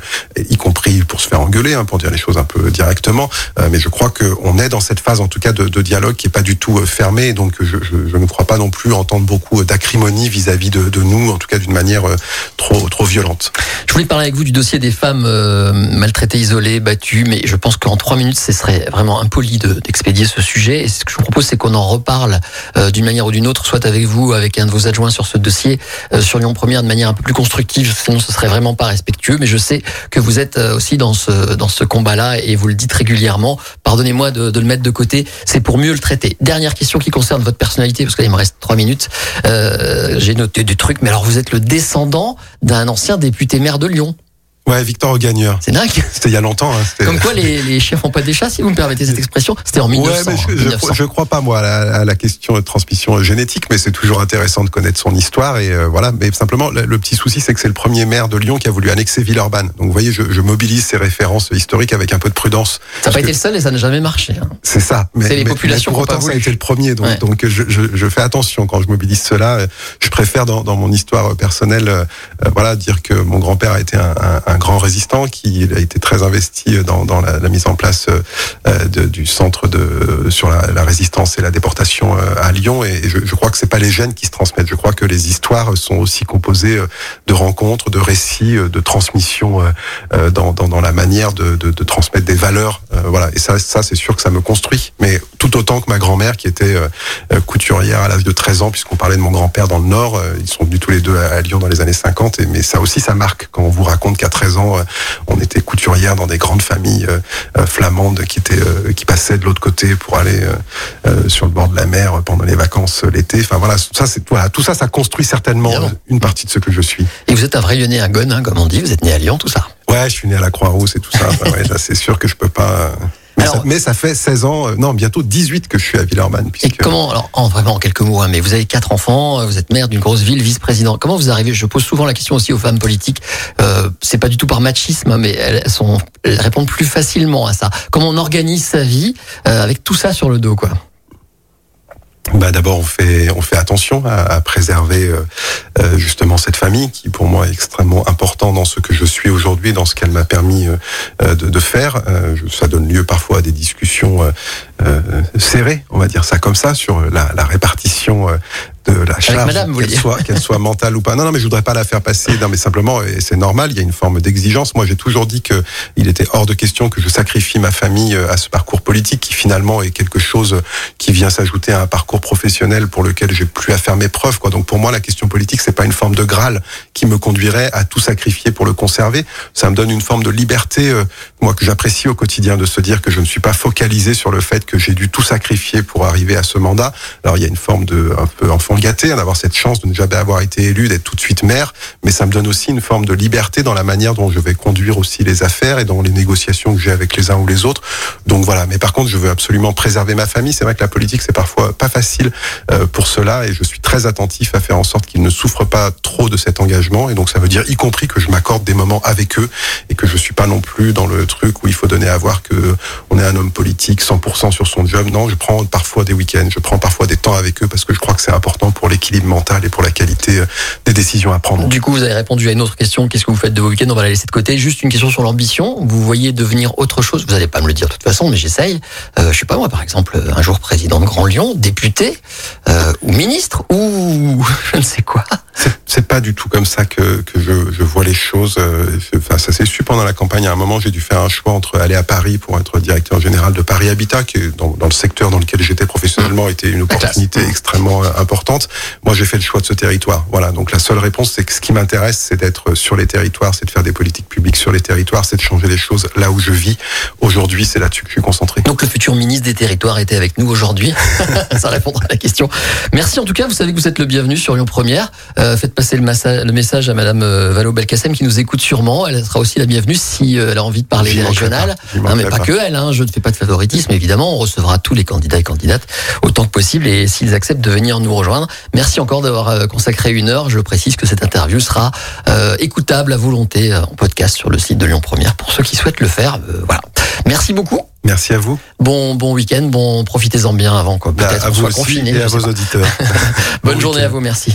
y compris pour se faire engueuler, hein, pour dire les choses un peu directement. Euh, mais je crois qu'on est dans cette phase, en tout cas, de, de dialogue qui est pas du tout fermée. Donc, je, je, je ne crois pas non plus entendre beaucoup d'acrimonie vis-à-vis de, nous, en tout cas d'une manière euh, trop, trop violente. Je voulais parler avec vous du dossier des femmes euh, maltraitées, isolées, battues, mais je pense qu'en trois minutes, ce serait vraiment impoli de- d'expédier ce sujet. Et ce que je vous propose, c'est qu'on en reparle euh, d'une manière ou d'une autre, soit avec vous, avec un de vos adjoints sur ce dossier, sur Lyon Première, de manière un peu plus constructive. Sinon, ce serait vraiment pas respectueux. Mais je sais que vous êtes aussi dans ce dans ce combat-là et vous le dites régulièrement. Pardonnez-moi de, de le mettre de côté. C'est pour mieux le traiter. Dernière question qui concerne votre personnalité, parce qu'il me reste trois minutes. Euh, J'ai noté des trucs, mais alors vous êtes le descendant d'un ancien député maire de Lyon. Ouais, Victor Gagneur. C'est dingue. C'était il y a longtemps. Hein, Comme quoi les, les chiens font pas des chats, si vous me permettez cette expression. C'était en 1900. Ouais, mais je, hein, je, 1900. je crois pas moi à la, à la question de transmission génétique, mais c'est toujours intéressant de connaître son histoire et euh, voilà. Mais simplement, le, le petit souci, c'est que c'est le premier maire de Lyon qui a voulu annexer Villeurbanne. Donc, vous voyez, je, je mobilise ces références historiques avec un peu de prudence. Ça n'a pas été le seul et ça n'a jamais marché. hein. C'est ça. Mais, C'est les mais- populations mais pour autant, ça a été le premier. Donc, Ouais. donc je, fais attention quand je mobilise cela. Je préfère dans, dans mon histoire personnelle, euh, euh, voilà, dire que mon grand-père a été un, un, un grand résistant, qui a été très investi dans, la, mise en place euh, du centre de sur la, résistance et la déportation euh, à Lyon. Et je, crois que c'est pas les gènes qui se transmettent. Je crois que les histoires sont aussi composées euh, de rencontres, de récits, de transmission euh, dans, la manière de, transmettre des valeurs. voilà. Et ça, c'est sûr que ça me construit. Mais tout autant que ma grand-mère qui était couturière à l'âge de 13 ans, puisqu'on parlait de mon grand-père dans le Nord. Ils sont venus tous les deux à Lyon dans les années 50. Et, mais ça aussi, ça marque quand on vous raconte qu'à 13 euh, on était couturière dans des grandes familles euh, euh, flamandes qui étaient qui passaient de l'autre côté pour aller sur le bord de la mer pendant les vacances l'été. Enfin voilà, ça c'est voilà, tout ça, ça construit certainement une partie de ce que je suis. Et vous êtes un vrai lyonnais à Gonne, hein, comme on dit. Vous êtes né à Lyon, tout ça. Ouais, je suis né à la Croix-Rousse et tout ça. Bah ouais, là, c'est sûr que je peux pas. Mais, Alors- ça, mais ça fait 16 ans, euh, non, bientôt 18 que je suis à Villeurbanne. Et Puisque... comment, alors, en vraiment en quelques mots, hein, mais vous avez quatre enfants, euh, vous êtes maire d'une grosse ville, vice-président. Comment vous arrivez Je pose souvent la question aussi aux femmes politiques. Euh, c'est pas du tout par machisme, hein, mais elles sont, elles répondent plus facilement à ça. Comment on organise sa vie euh, avec tout ça sur le dos, quoi? Bah d'abord on fait on fait attention à, à préserver euh, euh, justement cette famille qui pour moi est extrêmement important dans ce que je suis aujourd'hui dans ce qu'elle m'a permis euh, euh, de, de faire. Euh, ça donne lieu parfois à des discussions euh, serrées on va dire ça comme ça sur la, la répartition de la charge qu'elle soit qu'elle soit mentale ou pas. Non non mais je voudrais pas la faire passer. Non mais simplement et c'est normal il y a une forme d'exigence. Moi j'ai toujours dit que il était hors de question que je sacrifie ma famille euh, à ce parcours politique qui finalement est quelque chose qui vient s'ajouter à un parcours professionnel pour lequel j'ai plus à faire mes preuves quoi. Donc pour moi la question politique c'est pas une forme de graal qui me conduirait à tout sacrifier pour le conserver, ça me donne une forme de liberté euh, moi que j'apprécie au quotidien de se dire que je ne suis pas focalisé sur le fait que j'ai dû tout sacrifier pour arriver à ce mandat. Alors il y a une forme de un peu enfant gâté hein, d'avoir cette chance de ne jamais avoir été élu, d'être tout de suite maire, mais ça me donne aussi une forme de liberté dans la manière dont je vais conduire aussi les affaires et dans les négociations que j'ai avec les uns ou les autres. Donc voilà, mais par contre, je veux absolument préserver ma famille. C'est vrai que la politique, c'est parfois pas facile euh, pour cela et je suis très attentif à faire en sorte qu'ils ne souffrent pas trop de cet engagement. Et donc ça veut dire y compris que je m'accorde des moments avec eux et que je suis pas non plus dans le truc où il faut donner à voir que on est un homme politique 100% sur son job. Non, je prends parfois des week-ends, je prends parfois des temps avec eux parce que je crois que c'est important pour l'équilibre mental et pour la qualité euh, des décisions à prendre. Du coup, vous avez répondu à une autre question. Qu'est-ce que vous faites de vos week-ends? On va la laisser de côté. Juste une question sur l'ambition. Vous voyez devenir autre chose? Vous n'allez pas me le dire de toute façon, mais j'essaye. Euh, je sais pas moi, par exemple, un jour président de Grand Lyon, député euh, ou ministre ou je ne sais quoi. C'est- C'est pas du tout comme ça que, que je, je vois les choses. euh, Enfin, ça s'est su pendant la campagne. À un moment, j'ai dû faire un choix entre aller à Paris pour être directeur général de Paris Habitat, qui est dans, dans le secteur dans lequel j'étais professionnellement était une opportunité extrêmement euh, importante. Moi, j'ai fait le choix de ce territoire. Voilà. Donc la seule réponse, c'est que ce qui m'intéresse, c'est d'être sur les territoires, c'est de faire des politiques publiques sur les territoires, c'est de changer les choses là où je vis. Aujourd'hui, c'est là-dessus que je suis concentré. Donc le futur ministre des Territoires était avec nous aujourd'hui. Ça répondra à la question. Merci en tout cas. Vous savez que vous êtes le bienvenu sur Lyon Première. Euh, faites passer le, massa- le message à Madame euh, Valo Belkacem qui nous écoute sûrement. Elle sera aussi la bienvenue si euh, elle a envie de parler des régionales. pas, Non, mais pas que elle. Hein. Je ne fais pas de favoritisme. Évidemment, on recevra tous les candidats et candidates autant que possible et s'ils acceptent de venir nous rejoindre. Merci encore d'avoir euh, consacré une heure. Je précise que cette interview sera euh, écoutable à volonté euh, en podcast sur le site de Lyon Première pour ceux qui souhaitent le faire. Euh, voilà. Merci beaucoup. Merci à vous. Bon, bon week-end, bon, profitez-en bien avant quoi. Bah, Peut-être vous soit aussi confiné. et à vos pas. auditeurs. Bonne Bon journée à vous, merci.